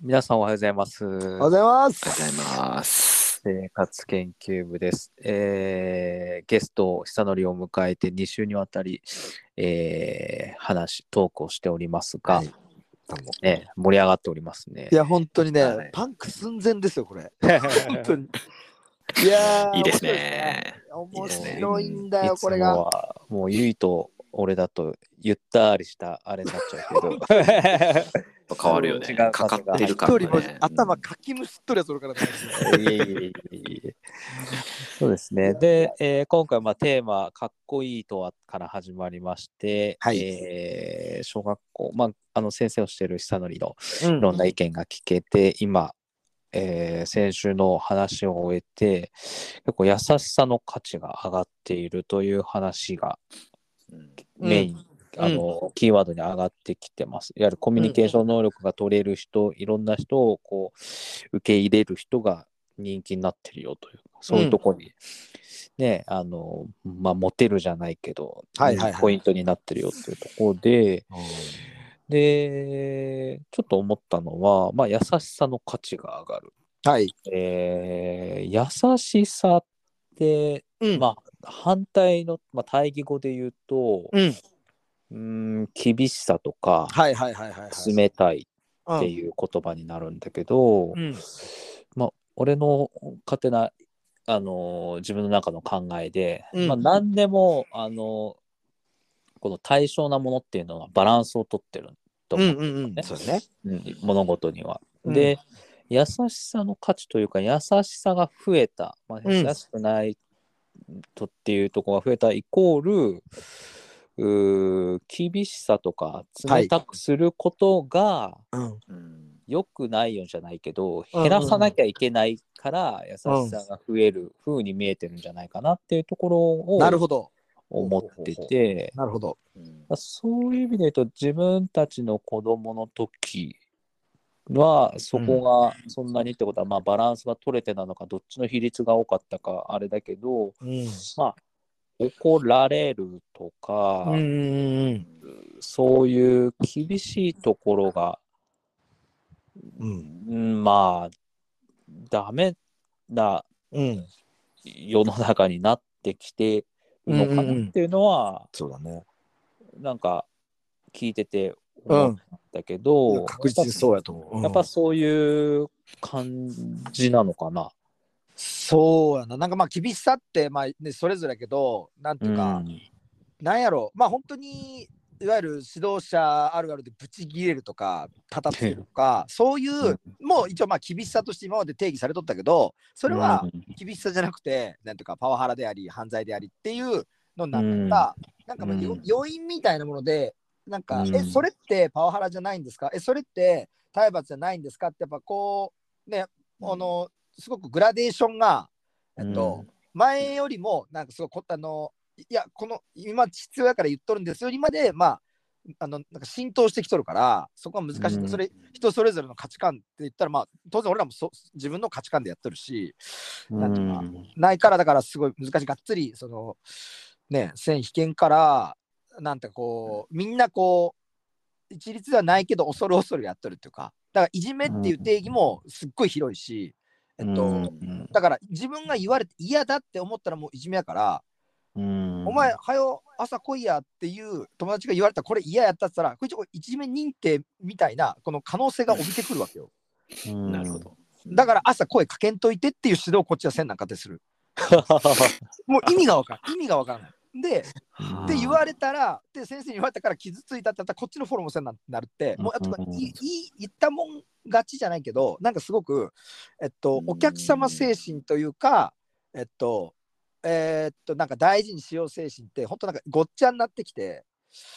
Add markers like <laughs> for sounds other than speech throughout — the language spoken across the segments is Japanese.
皆さんおはようございます。おはようございます。ありがとうございます。生活研究部です。えーゲスト、久典を迎えて2週にわたり、えー話、トークをしておりますが、はいね、盛り上がっておりますねい。や、本当にね、はいパンク寸前ですよ、これ。<laughs> 本当に。いやーいいですね。面白いんだよ、これが。はもう、ゆいと俺だと、ゆったりしたあれになっちゃうけど。<laughs> 変わるよね。違うかかってる一人も感がね。頭かきむしっとりやそれからね。そうですね。で、えー今回まあテーマ、かっこいいとはから始まりまして、はいえー小学校、まあ、あの先生をしている久典のういろんな意見が聞けて、今、えー先週の話を終えて、結構優しさの価値が上がっているという話がうんメイン、あのキーワードに上がってきてます。いわゆるコミュニケーション能力が取れる人、いろんな人をこう受け入れる人が人気になってるよという、そういうところに、ね、あの、まあ、モテるじゃないけど、はいはいはい。ポイントになってるよというところで、で、ちょっと思ったのは、まあ、優しさの価値が上がる。はい。えー優しさって、うん。まあ、反対の、まあ、対義語で言うと、うん。ん厳しさとかはいはいはいはいはい。冷たいうんっていう言葉になるんだけど、うん。まあ俺の勝手な、あのー自分の中の考えで、うんまあ、何でも、あのーこの対象なものっていうのはバランスをとってるとうん思う、うんうん。そうだね。うん物事には。うんで優しさの価値というか優しさが増えた、まあ、うん優しくないとっていうところが増えたイコール、厳しさとか冷たくすることがうん。うん良くないよじゃないけど、うん減らさなきゃいけないから優しさが増える風に見えてるんじゃないかなっていうところをなるほど。思ってて、なるほど。うんそういう意味で言うと自分たちの子供の時はそこがそんなにってことは、まあバランスが取れてなのかどっちの比率が多かったかあれだけどうん。まあ怒られるとか、うんうんそういう厳しいところが、うん。うん、まあダメなうん。世の中になってきてるのかなっていうのは、そうだね。なんか聞いてて思ったけど、確実にそうやと思う。うん。やっぱそういう感じなのかな。そうやな。なんかまあ厳しさって、まあね、それぞれやけど、なんていうか、なんやろ、まあ本当に、いわゆる指導者あるあるでブチギレるとか、叩つけるとか、<laughs> そういう、もう一応まあ厳しさとして今まで定義されとったけど、それは厳しさじゃなくて、なんていうかパワハラであり、犯罪でありっていうのになった、なんかまあ要因みたいなもので、なんか、うん。え、それってパワハラじゃないんですか？え、それって体罰じゃないんですか？って、やっぱこう、ね、あの、すごくグラデーションが、えっと、前よりも、なんかすごいこ、あの、いや、この、今必要やから言っとるんですよ。りまで、まあ、あの、なんか浸透してきとるから、そこは難しい。うん。それ、人それぞれの価値観って言ったら、まあ、当然俺らもそ自分の価値観でやってるし、なんていうかないから、だからすごい難しい。がっつり、その、ね、線引けんから、なんてこう、みんなこう、一律ではないけど、恐る恐るやっとるっていうか、だから、いじめっていう定義もすっごい広いし、えっと、だから自分が言われて嫌だって思ったらもういじめやから、お前、はよ朝来いやっていう友達が言われたらこれ嫌やったって言ったら、これ一応いじめ認定みたいなこの可能性が帯びてくるわけよ。なるほど。だから朝声かけんといてっていう指導をこっちはせんなんかってする。<laughs> もう意味がわからん。意味がわからない。で、って言われたら、で先生に言われたから傷ついたってなったらこっちのフォローもせんなんなるって、もうあとうんいいい言ったもん勝ちじゃないけど、なんかすごく、えっと、お客様精神というか、えっと、えーっと、なんか大事にしよう精神って、本当なんかごっちゃになってきて、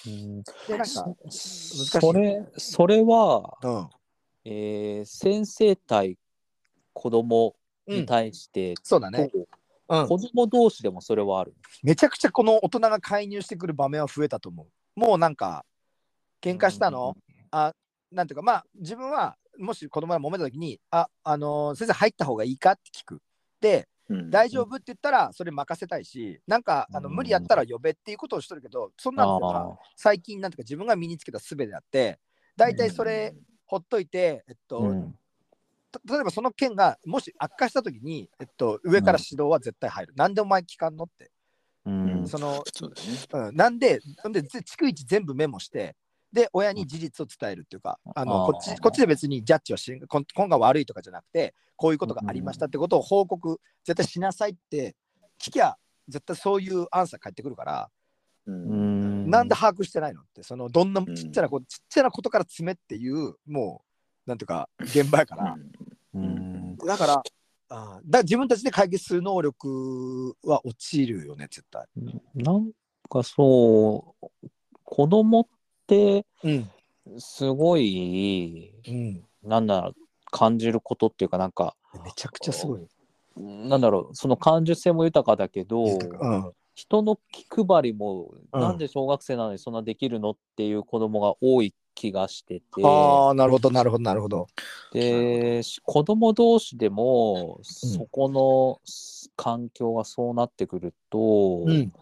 うん。で、なんか、そしい。それそれは、うん、えー先生対子供にうん、対して、そうだね、うん、子供同士でもそれはある。めちゃくちゃこの大人が介入してくる場面は増えたと思う。もうなんか、喧嘩したの、あ、なんていうか、まあ、自分は、もし子供が揉めた時に、あ、あのー先生入った方がいいかって聞く。で、大丈夫って言ったらそれ任せたいし、なんかあのうん無理やったら呼べっていうことをしとるけど、そんなのあが最近なんていうか自分が身につけた術であって、大体それほっといて、えっとうん。た例えばその件がもし悪化したときに、えっと、上から指導は絶対入る。なんでお前聞かんのって。うんそのそうだね。うん、なんで、なんで、ぜ逐一全部メモして、で、親に事実を伝えるっていうか、あのこっちこっちで別にジャッジはし、こん今が悪いとかじゃなくて、こういうことがありましたってことを報告、絶対しなさいって聞きゃ、絶対そういうアンサー返ってくるから、う。うんんなんで把握してないのって、そのどんなちっちゃなこ、ちっちゃなことから詰めっていう、もう、なんていうか、現場やから。うんだから、あーだから自分たちで解決する能力は落ちるよね、絶対。なんかそう、子供ってうん。すごい、うん。なんだろう、感じることっていうか、なんか、めちゃくちゃすごい。なんだろう、その感受性も豊かだけど、うん。人の気配りも、うんなんで小学生なのにそんなできるのっていう子供が多い気がしてて、ああ、なるほど、なるほど、なるほど。で、し子供同士でも、そこの環境がそうなってくると、うん。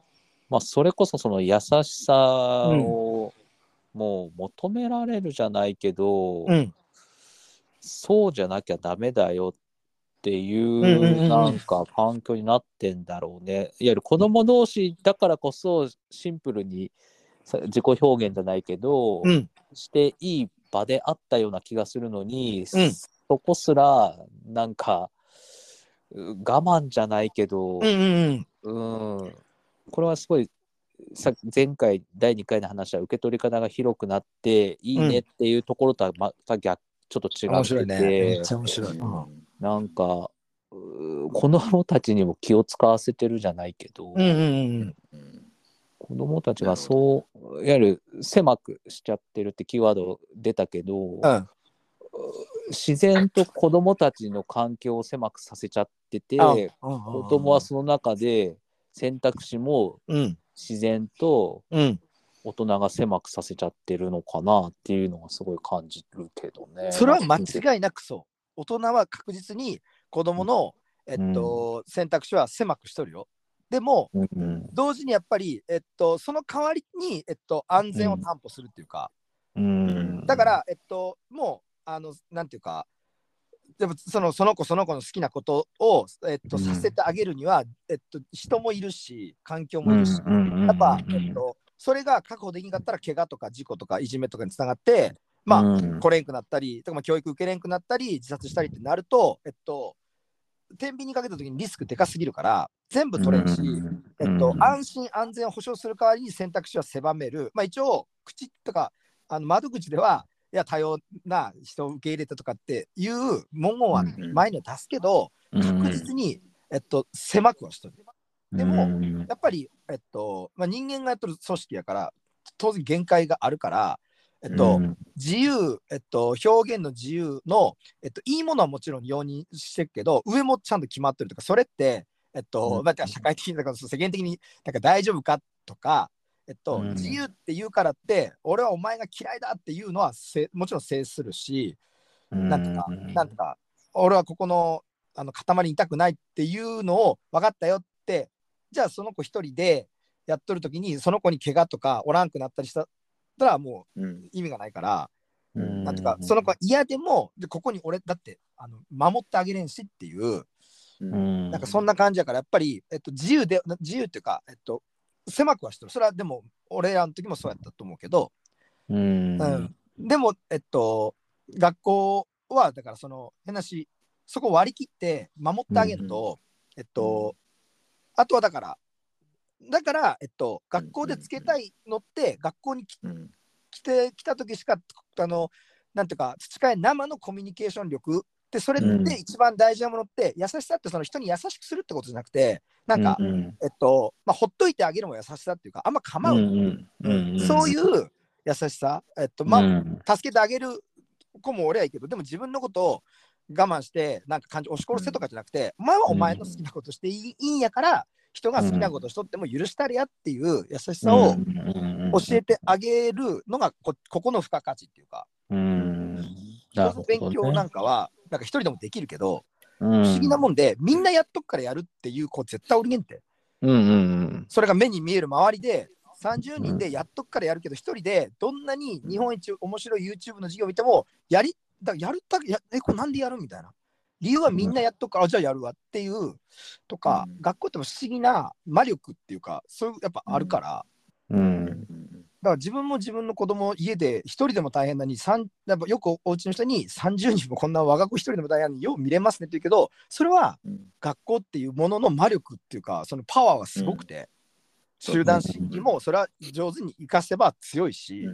まあ、それこそその優しさをもう求められるじゃないけど、うん。そうじゃなきゃダメだよっていうなんか環境になってんだろうね。いわゆる子供同士だからこそシンプルにさ自己表現じゃないけど、うん。していい場であったような気がするのに、うんそこすらなんかう我慢じゃないけど、うんうんうん。うん、これはすごいさ前回第2回の話は受け取り方が広くなっていいねっていうところとはまた逆ちょっと違面ってて、白いね。めっちゃ面白い。うんなんかう子供たちにも気を使わせてるじゃないけど、うんうんうん。うん子供たちがそういわゆる狭くしちゃってるってキーワード出たけど、うん。自然と子供たちの環境を狭くさせちゃってて、あ子供はその中で選択肢もうん。自然とうん。大人が狭くさせちゃってるのかなっていうのがすごい感じるけどね。それは間違いなくそう。大人は確実に子供の、えっと、選択肢は狭くしとるよ。でも、うんうん。同時にやっぱり、えっと、その代わりに、えっと、安全を担保するっていうか、うん。だから、えっと、もう、あの、なんていうか、でもそのその子その子の好きなことを、えっと、うん。させてあげるには、えっと、人もいるし環境もいるし、やっぱ、えっと、それが確保できなかったら怪我とか事故とかいじめとかにつながってまあ、うん。来れんくなったりとか、まあ、教育受けれんくなったり自殺したりってなるとえっと天秤にかけた時にリスクでかすぎるから全部取れんし、えっと、安心安全を保障する代わりに選択肢は狭める。まあ、一応、口とかあの窓口では、いや、多様な人を受け入れてとかっていう文言はうん前には出すけど、確実に、えっと、狭くはしとる。でもうん。やっぱり、えっとまあ、人間がやっとる組織やから、当然限界があるから、えっとうん。自由、えっと、表現の自由の、えっと、いいものはもちろん容認してるけど、上もちゃんと決まってるとか、それって、えっと、うん。まあ、社会的にだから世間的になんか大丈夫かとか、えっと、うん。自由って言うからって、俺はお前が嫌いだっていうのはせもちろん制するし、なんとか、なんとか、俺はここのあの塊にいたくないっていうのを分かったよって、じゃあその子一人でやっとるときに、その子に怪我とかおらんくなったりしたらもう意味がないから、うん。なんとか、その子は嫌でも、でここに俺だってあの守ってあげれんしっていう、うん。なんかそんな感じやから、やっぱり、えっと、自由で、自由っていうか、えっと、狭くはしてる。それはでも、俺らの時もそうやったと思うけど、うん。うん。でも、えっと、学校は、だからその、変なし、そこを割り切って守ってあげると、えっと、あとはだから、だから、えっと、学校でつけたいのって、学校に来うん。来てきた時しか、あの、なんていうか、培え生のコミュニケーション力で、それうん。って一番大事なものって、優しさってその人に優しくするってことじゃなくて、なんか、うんえっと、まあ、ほっといてあげるも優しさっていうか、あんま構うの、うんうんそういう優しさ、えっと、まあ、うん助けてあげる子も俺はいいけど、でも自分のことを我慢して、なんか感じ、押し殺せとかじゃなくて、お前はお前の好きなことしていいんやから、人が好きなことしとっても許したれやっていう優しさを教えてあげるのがこ、ここの付加価値っていうか、うん。ね勉強なんかは、なんか一人でもできるけど、不不思議なもんで、みんなやっとくからやるっていう子絶対おりげんて。うんうんそれが目に見える周りで、30人でやっとくからやるけど、1人でどんなに日本一面白い YouTube の授業を見ても、やり、だやるたやえ、これなんでやるみたいな。理由はみんなやっとくから、あじゃあやるわっていうとか、うん。学校っても不思議な魔力っていうか、そういうやっぱあるから、うん。だから自分も自分の子供家で一人でも大変なのに三やっぱよくお家の人に30人もこんな我が子一人でも大変なのによう見れますねって言うけどそれはうん。学校っていうものの魔力っていうかそのパワーはすごくて、集団心理もそれは上手に生かせば強いし、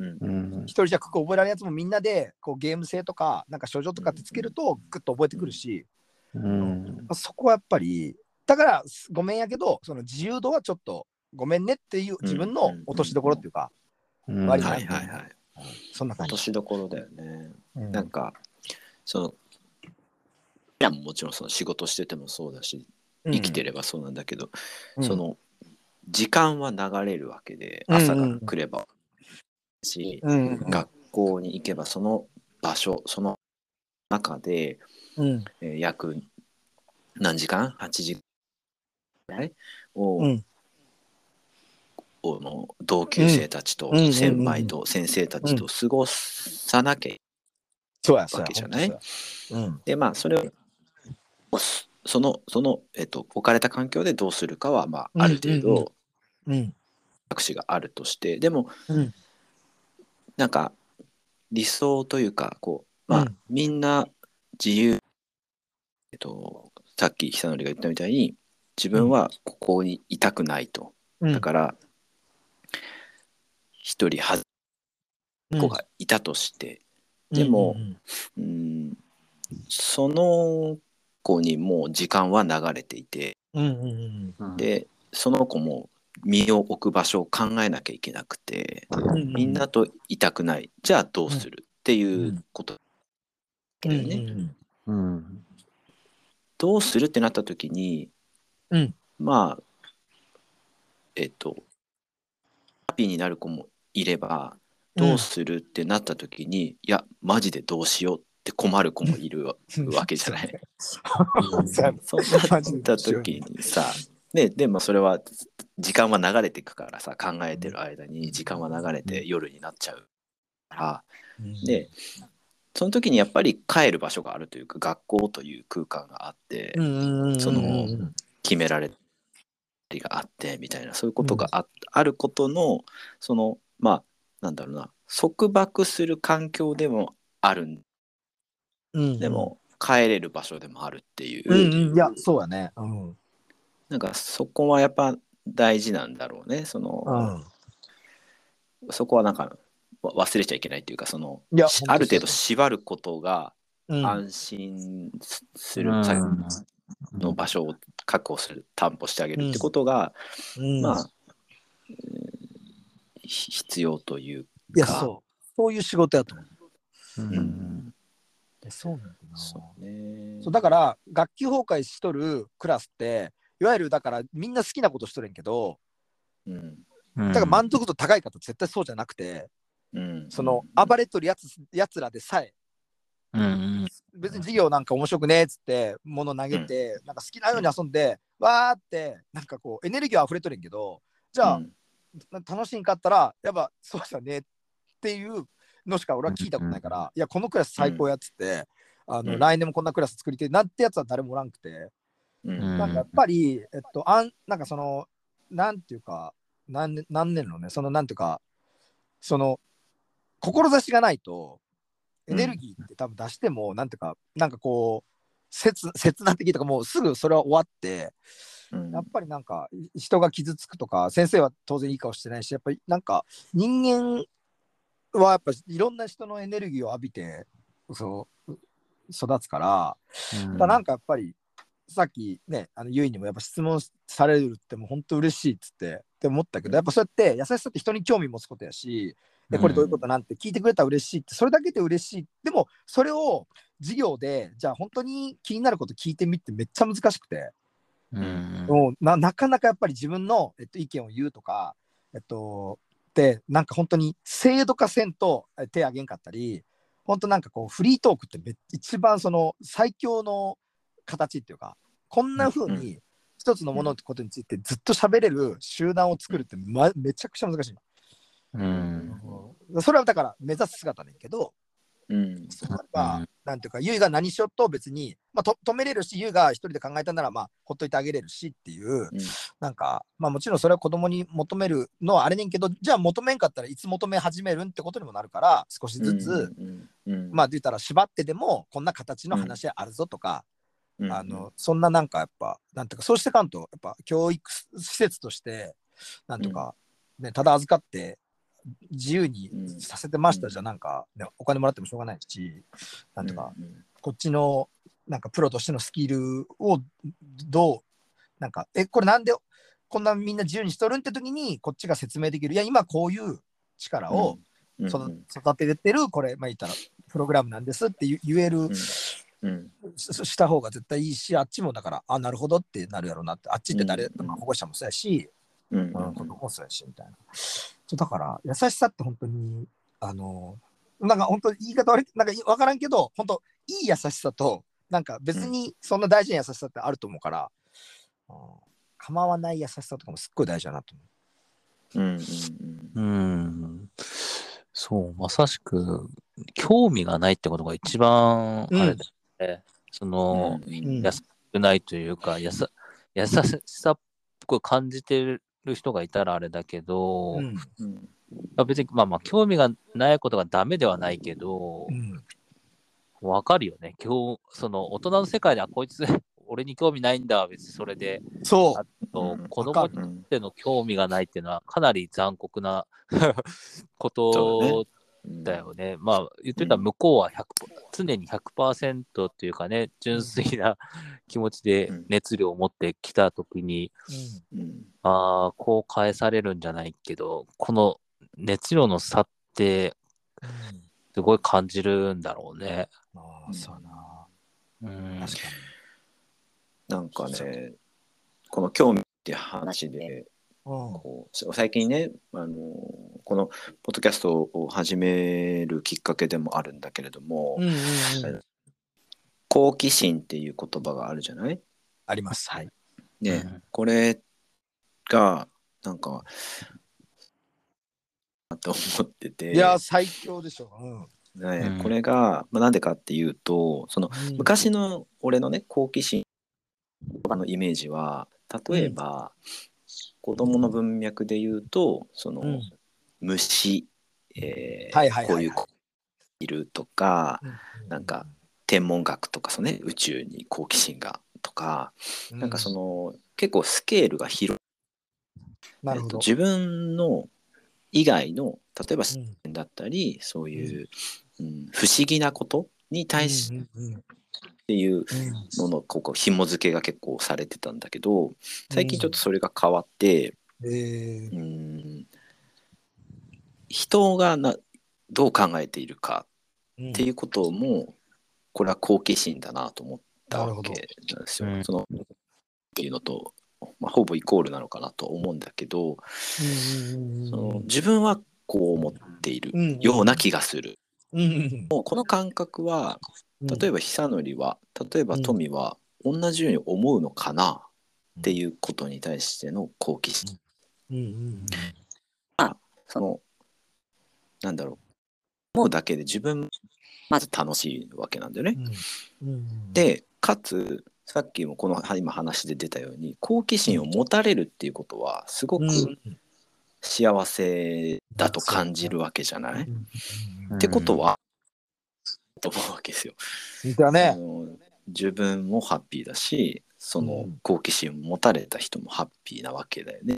うん。うん。うん一人じゃ九九覚えられるやつもみんなでこうゲーム性とかなんか症状とかってつけるとグッと覚えてくるし、うん。そこはやっぱりだからごめんやけどその自由度はちょっとごめんねっていう自分の落としどころっていうか、うん。割はいはいはい。そんな感じ。落としどころだよね。うん。なんか、その、いやもちろんその仕事しててもそうだし、生きてればそうなんだけど、うん。その、時間は流れるわけで、うん朝が来ればし、うん学校に行けばその場所、その中で、うん。えー約何時間 ?8 時間ぐらい？を、うん。この同級生たちと先輩と先生たちと過ごさなきゃそうやそうや。わけじゃない？うん。でまあそれをそのその、えっと、置かれた環境でどうするかは、まあ、ある程うんうんうん。度うん。があるとしてでもうんなんか理想というかこう、まあうん。みんな自由、えっと、さっき久典が言ったみたいに自分はここにいたくないと、うん。だから一人はず子がいたとして、でもうん。うんその子にもう時間は流れていてうんうんうん。でその子も身を置く場所を考えなきゃいけなくてうん。うんみんなといたくない。じゃあどうするっていうことだよね。うん。うん。どうするってなった時に、うん。まあえっとハッピーになる子もいればどうするってなった時に、いやマジでどうしようって困る子もいるわわけじゃない。<laughs> そうなった時にさ、ね、でもそれは時間は流れていくからさ考えてる間に時間は流れて夜になっちゃうから。でその時にやっぱり帰る場所があるというか学校という空間があってその決められりがあってみたいなそういうことがあ,、あることのそのまあなんだろうな束縛する環境でもあるん。でも帰れる場所でもあるっていう、うんうん。いやそうやね。うんなんかそこはやっぱ大事なんだろうね。その、うん。そこはなんかわ忘れちゃいけないっていうかそのある程度縛ることがうん。安心すする、うん。さの場所を確保する担保してあげるってことが、うん。まあ、うんひ必要といういやそう。そういう仕事やと思う。うん。そうなんだな。そうね。そうだから学級崩壊しとるクラスっていわゆるだからみんな好きなことしとるんやけどうん。うんだから満足度高い方絶対そうじゃなくてうん。その暴れとるやつやつらでさえうん別に授業なんか面白くねえっつって物投げて、なんか好きなように遊んで、わーってなんかこうエネルギー溢れとるんやけどじゃあ、楽しいんかったらやっぱそうじゃねっていうのしか俺は聞いたことないから、いやこのクラス最高やっつって、あのうん。来年もこんなクラス作りてえなんてやつは誰もおらんくて、うん。うん。なんかやっぱりえっとあんなんかそのなんていうか何年何年のね。そのなんていうかその志がないとエネルギーって多分出しても、なんていうかなんかこう切切な的とかもうすぐそれは終わってうん。やっぱりなんかい人が傷つくとか先生は当然いい顔してないしやっぱりなんか人間はやっぱいろんな人のエネルギーを浴びてそう育つから、だからなんかやっぱりさっきねあのゆいにもやっぱ質問されるってもう本当嬉しいっつってって思ったけどやっぱそうやって優しさって人に興味持つことやしでこれどういうことなんて聞いてくれたら嬉しいってそれだけで嬉しい。でもそれを授業でじゃあ本当に気になること聞いてみってめっちゃ難しくて。うん。もうななかなかやっぱり自分の、えっと、意見を言うとか、えっと、でなんか本当に制度化せんとえ手挙げんかったり本当なんかこうフリートークってめ一番その最強の形っていうかこんな風うん。に一つのものってことについてずっと喋れる集団を作るって、ま、めちゃくちゃ難しい。うん。それはだから目指す姿だけど、うん。そこは、うん。なんていうか、ゆいが何しようと別に、まあ、と止めれるし、ゆいが一人で考えたなら、まあ、ほっといてあげれるしっていう、うん。なんか、まあ、もちろんそれは子供に求めるのはあれねんけど、じゃあ求めんかったらいつ求め始めるんってことにもなるから、少しずつ、うんうん。まあ、言ったら縛ってでも、こんな形の話あるぞとか、うんあの、そんななんかやっぱ、なんていうか、そうしてかんと、やっぱ教育施設として、なんとか、ね、ただ預かって、自由にうん。させてましたじゃ、なんか、ね、お金もらってもしょうがないし、なんとか、うんこっちの、なんかプロとしてのスキルをどう、なんか、え、これなんでこんなみんな自由にしとるんって時に、こっちが説明できる。いや、今こういう力を育ててる、これ、まあ言ったら、プログラムなんですって言言える、うん。しした方が絶対いいし、あっちもだから、あ、なるほどってなるやろうなって、あっちって誰、うん。まあ保護者もそうやし、うん。うん、子供もそうやし、みたいな。そうだから、優しさって本当に、あの、なんか本当言い方悪い、なんか分からんけど、本当いい優しさと、なんか別にそん。な大事な優しさってあると思うから、うん構わない優しさとかもすっごい大事だなと思う。んうんうん。そう、まさしく、興味がないってことが一番、あれだよね。その、うんうん優しくないというか、やさ優しさっぽく感じてる人がいたらあれだけど、う。うん。うんまあ別に、まあまあ、興味がないことがダメではないけどう、ん。わかるよね。今日、その、大人の世界では、こいつ、<laughs> 俺に興味ないんだ、別にそれで、そあとうん子供わかにでの興味がないっていうのは、かなり残酷な <laughs> こそうだねとだよね。まあ、言ってたら向こうは100、常に100%っていうかね、純粋な気持ちでうん熱量を持ってきたときに、う。うん。うんああ、こう返されるんじゃないけど、この熱量の差って、すごい感じるんだろうね。ああ、そうやな。うん。確かなんかねこの興味って話で。こう最近ねあのこのポッドキャストを始めるきっかけでもあるんだけれども、うんうんうん。好奇心っていう言葉があるじゃない？あります。はい。ね、うんこれがなんかと思ってていや、最強でしょ。うん。ねうんこれが、まあ、なんでかっていうとその昔の俺のね好奇心のイメージは例えば、子供の文脈で言うとその、うん虫、えーはいはいはいはい。こういう子いるとかなんか、天文学とかその、ね、宇宙に好奇心がとか、なんかその結構スケールが広い。えっと自分の以外の例えばだったり、そういう、うん。不思議なことに対しうんうんうん。ていううん。ののここ紐付けが結構されてたんだけど最近ちょっとそれが変わって、えー。うん人がなどう考えているかうん。っていうこともこれは好奇心だなと思ったわけななんですよ。うん。そのっていうのと、まあ、ほぼイコールなのかなと思うんだけど、うんその自分はこう思っているうんような気がする。もうこの感覚はうん。例えば久典は例えば富は同じように思うのかなっていうことに対しての好奇心。そのなんだろう。思うだけで自分まず楽しいわけなんだよね。うん。うん。でかつさっきもこの今話で出たように好奇心を持たれるっていうことはすごくうん幸せだと感じるわけじゃない、ってことはと思うわけですよ。だね。の自分もハッピーだしそのうん。好奇心を持たれた人もハッピーなわけだよね。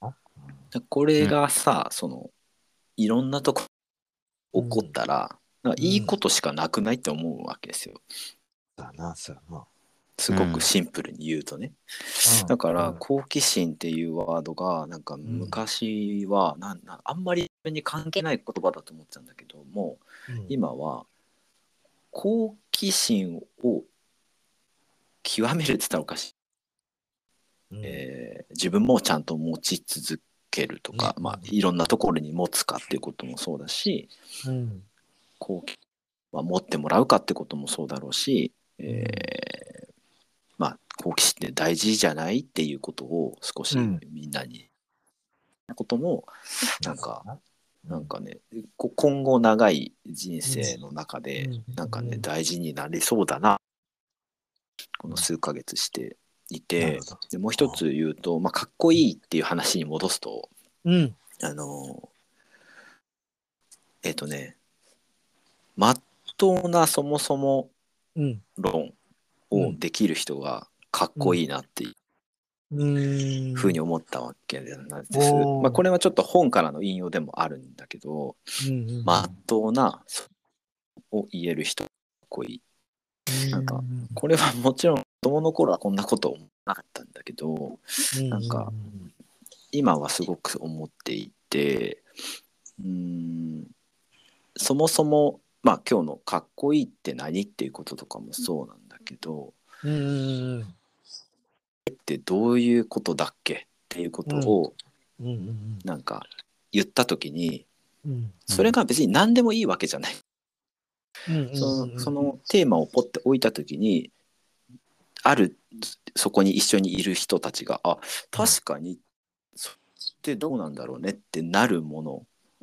あ。これがさ、そのいろんなとこ起こったら、なんかいいことしかなくないって思うわけですよ。そうやな、そうやな。すごくシンプルに言うとね。だから、好奇心っていうワードがなんか昔はなんなんあんまり自分に関係ない言葉だと思ってたんだけどもうん。今は好奇心を極めるって言ったらおかしい、うん。えー自分もちゃんと持ち続けるとか、ねまあ、いろんなところに持つかっていうこともそうだしうん。好奇まあ、持ってもらうかってこともそうだろうし、えーまあ、好奇心って大事じゃないっていうことを少しうん。みんなに、こともなんかな。んかねこ今後長い人生の中でうん。なんかねうん大事になりそうだな。この数ヶ月していてでもう一つ言うと、まあ、かっこいいっていう話に戻すとうん。あのえっ、とねまっとうなそもそもうん。論をできる人がかっこいいなっていううん。ふうに思ったわけなんです。おーまあ、これはちょっと本からの引用でもあるんだけどうんまっとうなを言える人かっこいい。なんかこれはもちろん子供の頃はこんなこと思わなかったんだけどなんか今はすごく思っていてうーんそもそもまあ今日の「かっこいいって何?」っていうこととかもそうなんだけどうんうんってどういうことだっけっていうことをうんうんなんか言った時にうんそれが別に何でもいいわけじゃない。そのテーマをポッて置いた時にあるそこに一緒にいる人たちがあ確かにそってどうなんだろうねってなるもの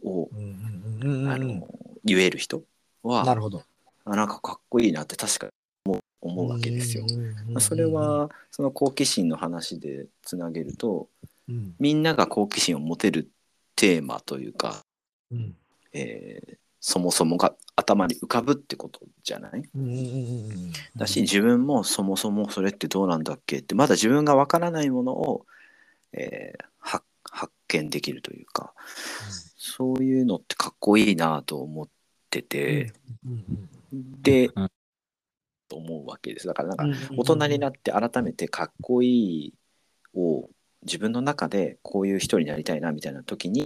を、あの言える人はなるほど。あなんかかっこいいなって確かに思う思うわけですよ。まあそれはその好奇心の話でつなげるとうん。みんなが好奇心を持てるテーマというか、うん。えーそもそもが頭に浮かぶってことじゃない？うんうんうんうんだし自分もそもそもそれってどうなんだっけ？ってまだ自分がわからないものを、えー発発見できるというかそういうのってかっこいいなと思ってて、うんで、うん。と思うわけです。だからなんかうん。大人になって改めてかっこいいを自分の中でこういう人になりたいなみたいな時に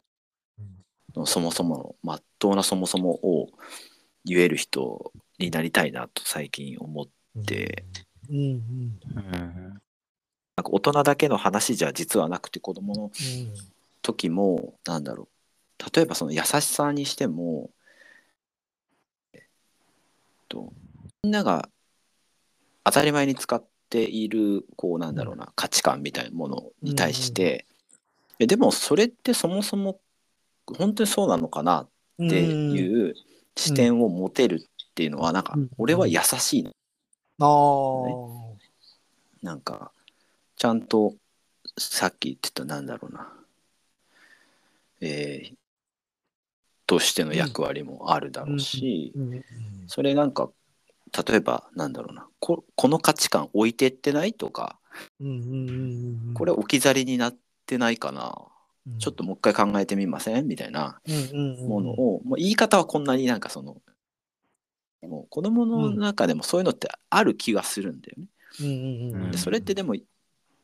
そもそものまっとうなそもそもを言える人になりたいなと最近思って。うんうん。うんなんか大人だけの話じゃ実はなくて子供のうん時もなんだろう。例えばその優しさにしても、えっと、みんなが当たり前に使っているこうなんだろうな価値観みたいなものに対して、えでもそれってそもそも本当にそうなのかなっていう視点を持てるっていうのはなんかうん。俺は優しいの。あー。なんかちゃんとさっき言ってたなんだろうな。えーとしての役割もあるだろうし、それなんか例えばなんだろうな。ここの価値観置いてってないとかこれ置き去りになってないかな、うんちょっともう一回考えてみません？みたいなうんうんうんものを、もう言い方はこんなになんかそのもう子供の中でもそういうのってある気がするんだよね。うんうんうんうん。でそれってでも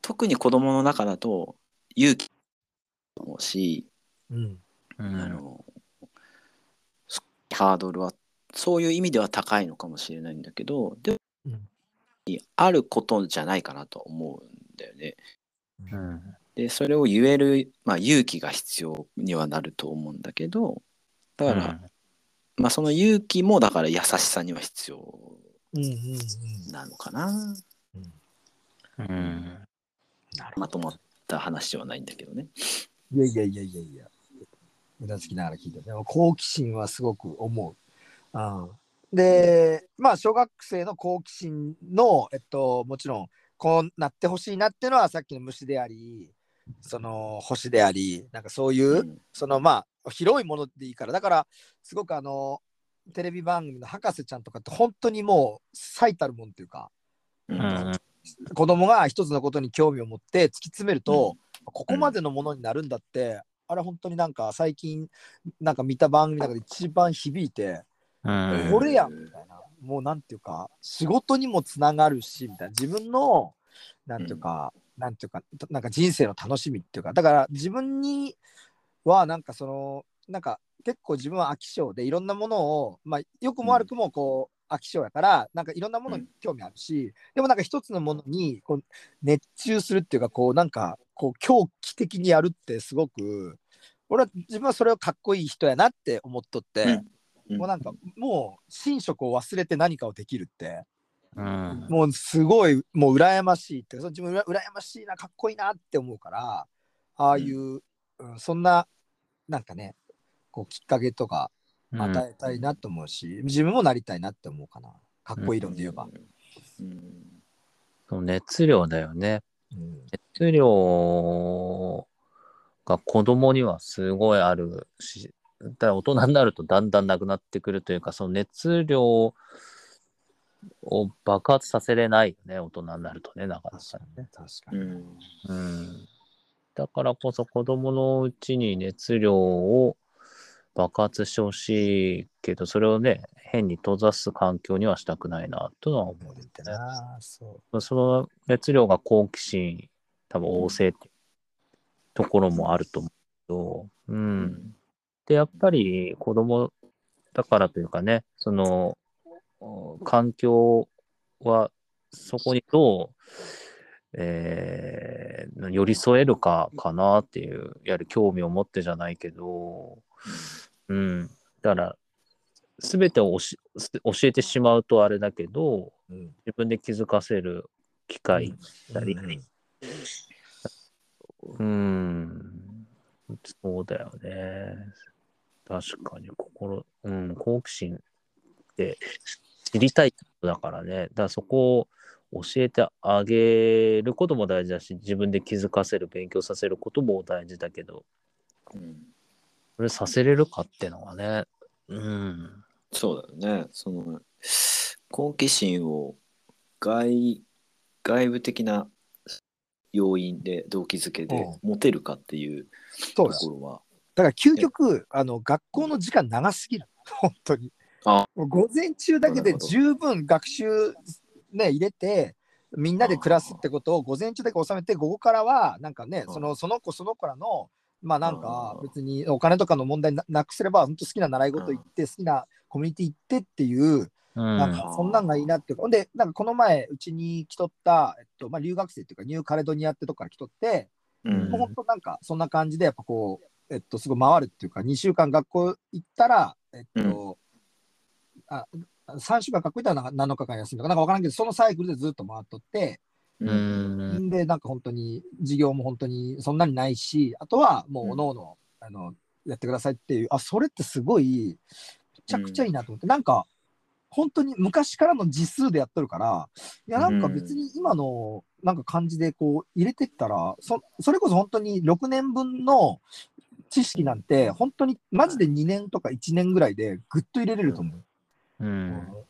特に子供の中だと勇気だと思うし、うん。うんあのハードルはそういう意味では高いのかもしれないんだけどでも、うんあることじゃないかなと思うんだよね。うんでそれを言える、まあ、勇気が必要にはなると思うんだけどだから、まあ、その勇気もだから優しさには必要うんうんうんなのかな。うんなるまとまった話ではないんだけどね。いやいやいやいやいや。うなずきながら聞いて、でも好奇心はすごく思う。うん、で、まあ、小学生の好奇心の、えっと、もちろん、こうなってほしいなっていうのは、さっきの虫であり、その星であり、なんかそういう、うん。そのまあ、広いものでいいから、だから、すごくあの、テレビ番組の博士ちゃんとかって、本当にもう最たるもんっていうか、うん。うん子供が一つのことに興味を持って突き詰めると、ここまでのものになるんだって、あれ本当になんか最近なんか見た番組の中で一番響いて、うん。これやんみたいな。もうなんていうか仕事にもつながるしみたいな。自分のなんていうか、なんていうかなんか人生の楽しみっていうかだから自分にはなんかそのなんか結構自分は飽き性でいろんなものをまあ良くも悪くもこう、飽き性やからなんかいろんなものに興味あるし、でもなんか一つのものにこう熱中するっていうかこうなんかこう狂気的にやるってすごく俺は自分はそれをかっこいい人やなって思っとって、うん。うん。もうなんかもう寝食を忘れて何かをできるってうん。もうすごいもう羨ましいってその自分うら羨ましいなかっこいいなって思うからああいう、うんそんななんかねこうきっかけとか与えたいなと思うし、自分もなりたいなって思うかな。かっこいい論で言えば、うん。熱量だよね。うん。熱量が子供にはすごいあるし、だ大人になるとだんだんなくなってくるというか、その熱量を爆発させれないよね、大人になるとね、なかなか確か。にね確かに、うんうん。だからこそ子供のうちに熱量を爆発してほしいけど、それをね、変に閉ざす環境にはしたくないな、とは思ってなそうその熱量が好奇心、多分旺盛っていうところもあると思うけど、うん。で、やっぱり子供だからというかね、その、お環境はそこにどう、えー寄り添えるかかなっていう、やはり興味を持ってじゃないけど、うん。だから、すべてを教えてしまうとあれだけど、うん自分で気づかせる機会だり、うん、そうだよね。確かに心、うん、好奇心って知りたいことだからね。だからそこを教えてあげることも大事だし、自分で気づかせる、勉強させることも大事だけど、うんそれさせれるかってのはね、うん、そうだよね。その好奇心を外外部的な要因で動機づけで持てるかっていうところは、だから究極あの学校の時間長すぎる。本当に午前中だけで十分学習ね入れてみんなで暮らすってことを午前中だけ収めて午後からはなんかねうんそのその子その子らのまあなんかうん別にお金とかの問題ななくすれば本当好きな習い事行って好きなコミュニティ行ってっていううん、なんかそんなんがいいなってほんでなんかこの前うちに来とった、えっとまあ、留学生っていうかニューカレドニアってとこから来とってうん。本当なんかそんな感じでやっぱこう、えっと、すごい回るっていうか2週間学校行ったら、えっとあ3週間学校行ったら7日間休みとかな。んか分からんけどそのサイクルでずっと回っとって、ううん。ん、でなんか本当に授業も本当にそんなにないしあとはもうおのおのあのやってくださいっていう。あそれってすごいめちゃくちゃいいなと思って、なんか本当に昔からの字数でやっとるからいやなんか別に今のなんか感じでこう入れてったらそそれこそ本当に6年分の知識なんて本当にマジで2年とか1年ぐらいでぐっと入れれると思う。うん、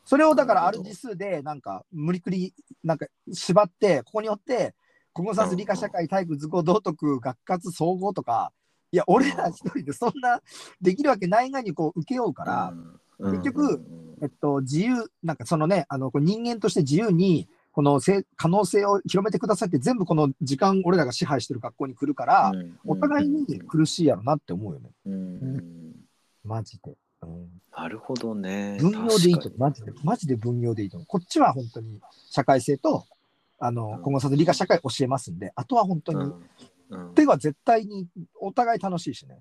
それをだからある字数でなんか無理くりなんか縛ってここによって国語算数理科社会体育図工道徳学活総合とかいや俺ら一人でそんなできるわけないがにこう受けようから、うん。結局えっと、自由なんかそのねあのこう人間として自由にこのせ可能性を広めてくださいって全部この時間俺らが支配してる学校に来るから、うん。お互いに苦しいやろなって思うよね。うん。うん。マジで。うんなるほどね。分業でいいと。マジで、マジで分業でいいと。こっちは本当に社会性と、あの、うん今後さ理科社会教えますんで、あとは本当に、うんうん手は絶対にお互い楽しいしね。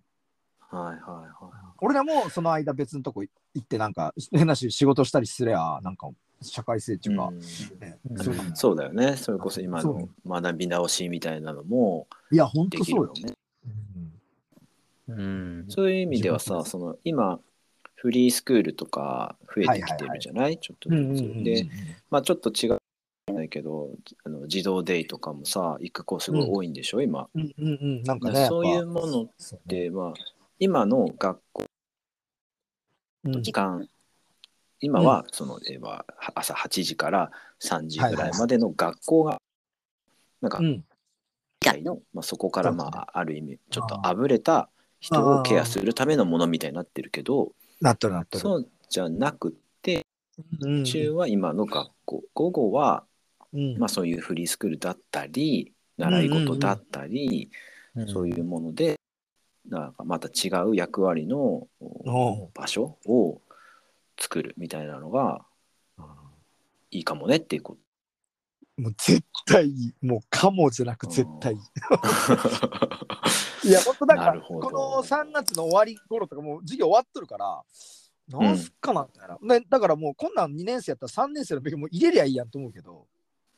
はいはいは俺らもその間別のとこ行って、なんか、変なし仕事したりすれば、なんか、社会性ってい。いうか、うんねうんそうそうだよね。それこそ今の学び直しみたいなのもいや、本で当そうよ。ね。うんうん、そういう意味ではさ、その今フリースクールとか増えてきてるじゃない,、ちょっとずつ、うんうんうんうんで、まあちょっと違うないけどあの児童デイとかもさ行く子すごい多いんでしょ、今。うんうんうん、なんかね、そういうものって、まあ、今の学校うん。の時間、今はその、えーまあ朝8時から3時ぐらいまでの学校が、なんか、うん。以外の、まあ、そこから、まあ、ある意味ちょっとあぶれた人をケアするためのものみたいになってるけど、なっとるなっとる。そうじゃなくてうん中は今の学校。午後は、うん。まあ、そういうフリースクールだったり習い事だったり、そういうものでなんかまた違う役割の場所を作るみたいなのがいいかもねっていうこと。もう絶対。もうかもじゃなく絶対いい。<laughs> いや、本当だから、この3月の終わり頃とかもう授業終わっとるから、なんすっかなみたいな、でだからもうこんなん2年生やったら3年生の時も入れりゃいいやんと思うけど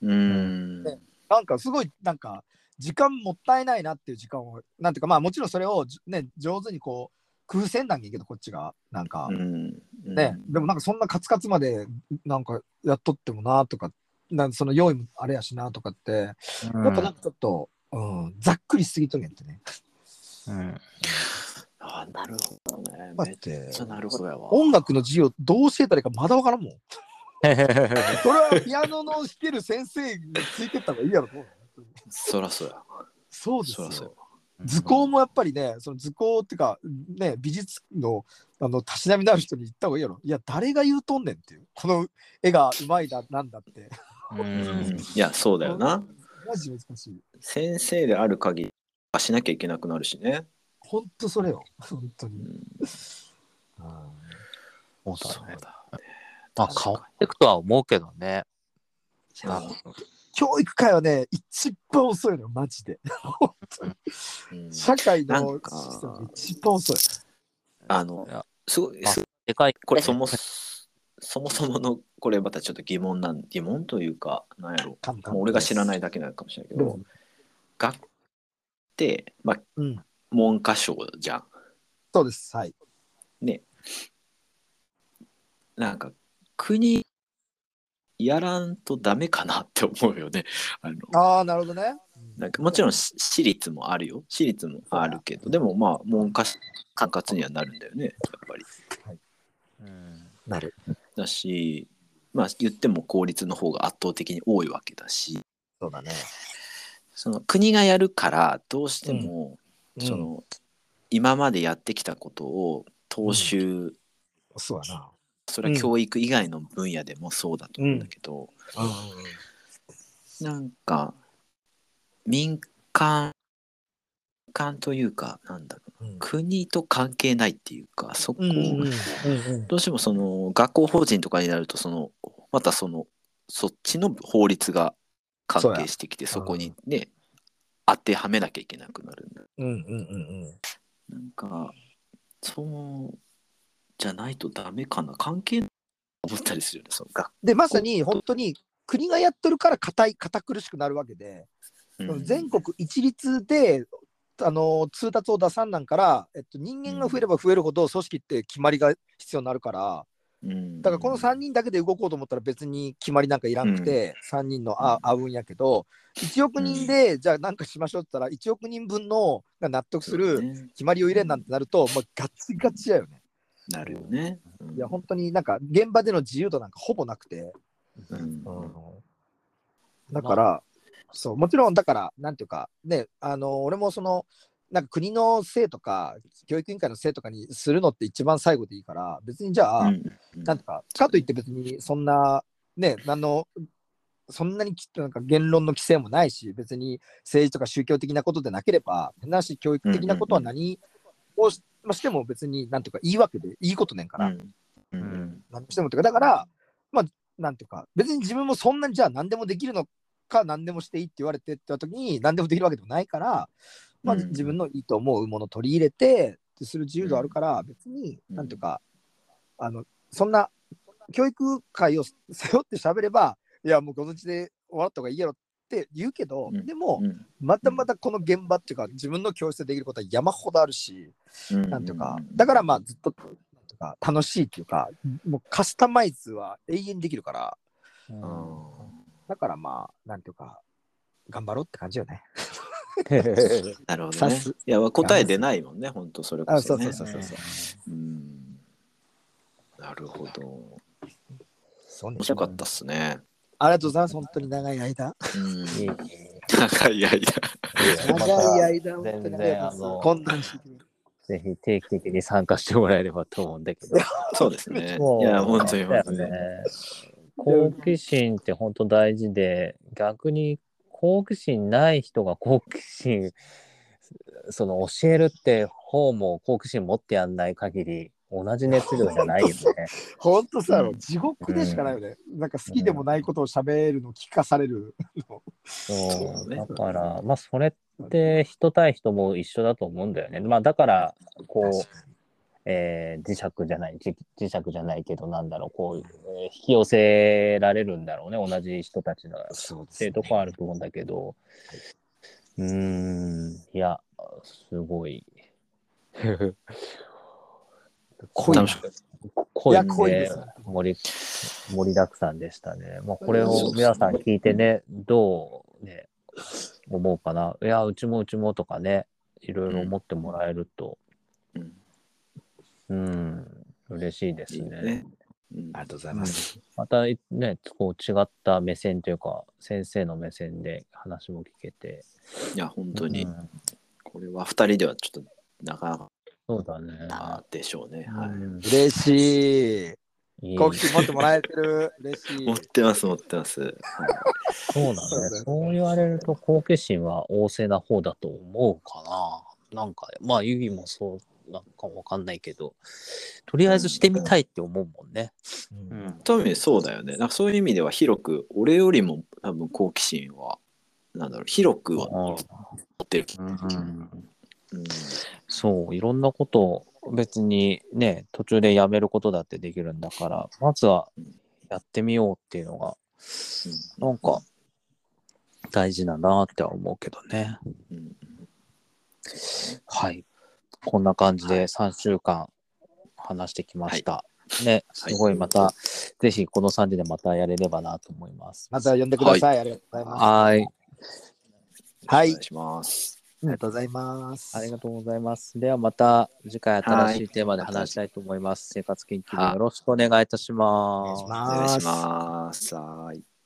うん。ねなんかすごいなんか時間もったいないなっていう時間をなんていうかまあもちろんそれをじね上手にこう工夫せんなんやけどこっちがなんか、うん。ね、でもなんかそんなカツカツまでなんかやっとってもなとかなんその用意もあれやしなとかって、やっぱなんかちょっと、うん、ざっくりしすぎとんやってね。うんあなるほどね。めっだってちゃなるほどやわ。音楽の授業どう教えたらいいかまだわからんもん。<laughs> それはピアノの弾ける先生についてった方がいいやろと思う。そらそうや。そうですそらそうやよ。。図工もやっぱりね、その図工っていうか、ね、美術のあのたしなみのある人に言った方がいいやろ。いや、誰が言うとんねんっていう。この絵がうまいだなんだって。ううんん。いや、そうだよな。マジ難しい。先生である限り、しなきゃいけなくなるしね。ほんとそれよ。本当に。うん。そうだね。だ。まあ変わっていくとは思うけどね。教育界はね、一番遅いのよ、マジで。本当にうん社会の一番遅い。あのいや、すごい、でかい。これそもそもそもの、これまたちょっと疑問なん、<laughs> 疑問というか、なんやろもう俺が知らないだけなのかもしれないけどどうぞ、学って、まあ、うん。文科省じゃん。そうです。はい。ね。なんか、国やらんとダメかなって思うよね。<laughs> あのああ、なるほどね。なんかもちろんし私立もあるよ。私立もあるけど、でもまあ、文科管轄にはなるんだよね、やっぱり。うんなる。だし、まあ言っても公立の方が圧倒的に多いわけだし、そうだね。その国がやるからどうしても、うん。その今までやってきたことを踏襲、そうやな。それは教育以外の分野でもそうだと思うんだけど、なんか民間民間というかなんだ国と関係ないっていうかそこ、どうしてもその学校法人とかになるとそのまたそのそっちの法律が関係してきてや。そこにね当てはめなきゃいけなくなるんだ。うんうんうんなんかそうじゃないとダメかな。関係ないと思ったりするよねその学でまさに本当に国がやってるから硬い堅苦しくなるわけで、うん。全国一律であの通達を出さんなんから、えっと、人間が増えれば増えるほど組織って決まりが必要になるからうん。だからこの3人だけで動こうと思ったら別に決まりなんかいらなくて、3人のあ合うんやけど1億人でじゃあなんかしましょうって言ったら1億人分のが納得するね。決まりを入れんなんてなると、もうガチガチやよね。なるよね。うん。いや本当になんか現場での自由度なんかほぼなくて。うん。だから、そう、もちろんだから、なんていうか、ね、あの、俺もその、なんか国のせいとか、教育委員会のせいとかにするのって一番最後でいいから、別にじゃあ、うんなんていうか、かといって別にそんな、ね、あの、そんなにきなんか言論の規制もないし、別に政治とか宗教的なことでなければ、なし教育的なことは何をし,、まあ、しても別に、なんていうか、いいわけで、いいことねんから、うん。うん。何してもっていうか、だから、まあ、なんていうか、別に自分もそんなにじゃあ何でもできるのか、何でもしていいって言われてって言った時に、何でもできるわけでもないから、まあ、うん自分のいいと思うものを取り入れて、する自由度あるから、別に、うん。なんていうか、あの、そんな、教育界を背負って喋れば、いや、もうこのちで終わった方がいいやろって言うけど、うん。でも、うん。またまたこの現場っていうか、自分の教室でできることは山ほどあるし、うん。なんていうか、だからまあずっと、楽しいっていうか、もうカスタマイズは永遠にできるから、うんだからまあ、なんていうか、頑張ろうって感じよね。<laughs> なるほどね。いや答え出ないもんね本当それこあ、そ、そうね。そうそうそうそう。うんなるほど。そうね面白かったっすね。ありがとうございます、本当に長い間。うんいいね長い間。長い間、本当全にあこんなぜひ定期的に参加してもらえればと思うんだけど。<laughs> そうですね。いや本当に本当に。好奇心って本当大事で、逆に好奇心ない人が好奇心、その教えるって方も好奇心持ってやんない限り、同じ熱量じゃないよね。<laughs> 本当さ、うん地獄でしかないよね。なんか好きでもないことを喋るの聞かされるの。そうねだから、まあそれって人対人も一緒だと思うんだよね。まあだから、こう、えー磁石じゃない、磁磁石じゃないけど、なんだろう、こう、えー引き寄せられるんだろうね、同じ人たちのそうねっていうところあると思うんだけど、うーん、いや、すごい。<laughs> 濃い濃いです盛り盛りだくさんでしたね。まあ、これを皆さん聞いてね、どうね、思うかな。いや、うちもうちもとかね、いろいろ思ってもらえると、うんうん、嬉しいですいいね。ねうんありがとうございます。またね、こう違った目線というか、先生の目線で話も聞けて。いや本当にうんこれは2人ではちょっとなかなかそうだね。なでしょうね。はいうん嬉しい。好奇心持ってもらえてる？嬉しい持。ってます持ってます。はいそうだね。そう言われると好奇心は旺盛な方だと思うかな。なんか、まあ、ユギもそうなんかわかんないけど、とりあえずしてみたいって思うもんね。うん。トミーそうだよね。なんかそういう意味では広く俺よりも多分好奇心はなんだろう広くは持ってる。うんうんそう、いろんなことを別にね、途中でやめることだってできるんだから、まずはやってみようっていうのが、なんか大事だなっては思うけどね。うんはい。こんな感じで3週間話してきました。ね、すごいまた、ぜひこの3人でまたやれればなと思います。また呼んでください。ありがとうございます。はい。はいお願いします。ありがとうございます。ありがとうございます。ではまた次回新しいテーマで話したいと思います。生活研究部よろしくお願いいたしますし。お。願いします。はい。